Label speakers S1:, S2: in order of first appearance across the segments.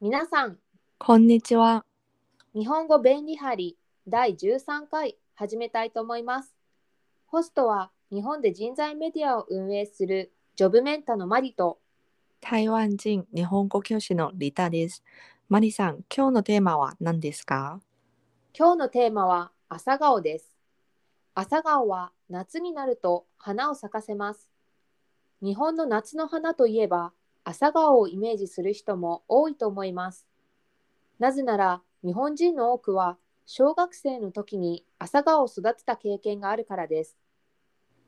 S1: 皆さん、
S2: こんにちは。
S1: 日本語便利貼り第13回始めたいと思います。ホストは日本で人材メディアを運営するジョブメンタのマリと
S2: 台湾人日本語教師のリタです。マリさん、今日のテーマは何ですか？
S1: 今日のテーマは朝顔です。朝顔は夏になると花を咲かせます。日本の夏の花といえば朝顔をイメージする人も多いと思います。なぜなら日本人の多くは小学生の時に朝顔を育てた経験があるからです。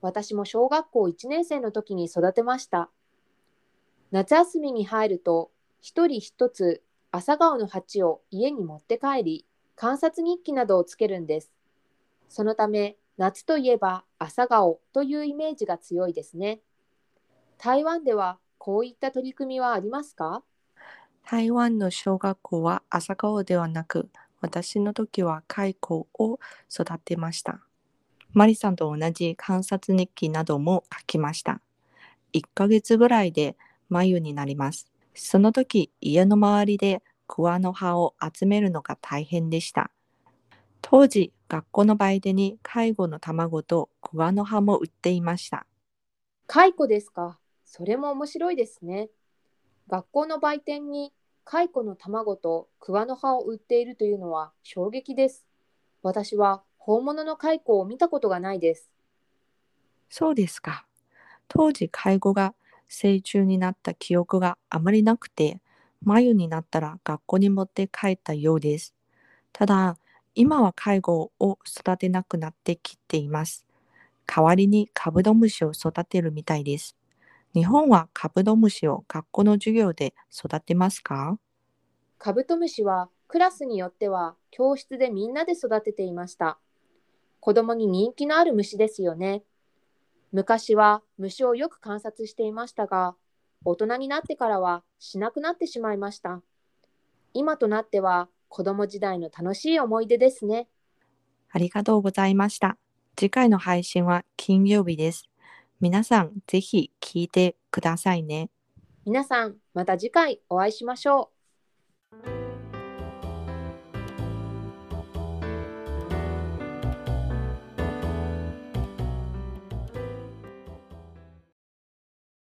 S1: 私も小学校1年生の時に育てました。夏休みに入ると一人一つ朝顔の鉢を家に持って帰り観察日記などをつけるんです。そのため夏といえば朝顔というイメージが強いですね。台湾ではこういった取り組みはありますか？
S2: 台湾の小学校は朝顔ではなく、私の時は蚕を育てました。マリさんと同じ観察日記なども書きました。1ヶ月ぐらいで眉になります。その時、家の周りで桑の葉を集めるのが大変でした。当時、学校の売店に介護の卵と桑の葉も売っていました。
S1: 蚕ですか？それも面白いですね。学校の売店に蚕の卵と桑の葉を売っているというのは衝撃です。私は本物の蚕を見たことがないです。
S2: そうですか。当時、介護が成虫になった記憶があまりなくて、眉になったら学校に持って帰ったようです。ただ、今は介護を育てなくなってきています。代わりにカブトムシを育てるみたいです。日本はカブトムシを学校の授業で育てますか？
S1: カブトムシはクラスによっては教室でみんなで育てていました。子供に人気のある虫ですよね。昔は虫をよく観察していましたが、大人になってからはしなくなってしまいました。今となっては子供時代の楽しい思い出ですね。
S2: ありがとうございました。次回の配信は金曜日です。皆さん、ぜひ聞いてくださいね。
S1: 皆さん、また次回お会いしましょう。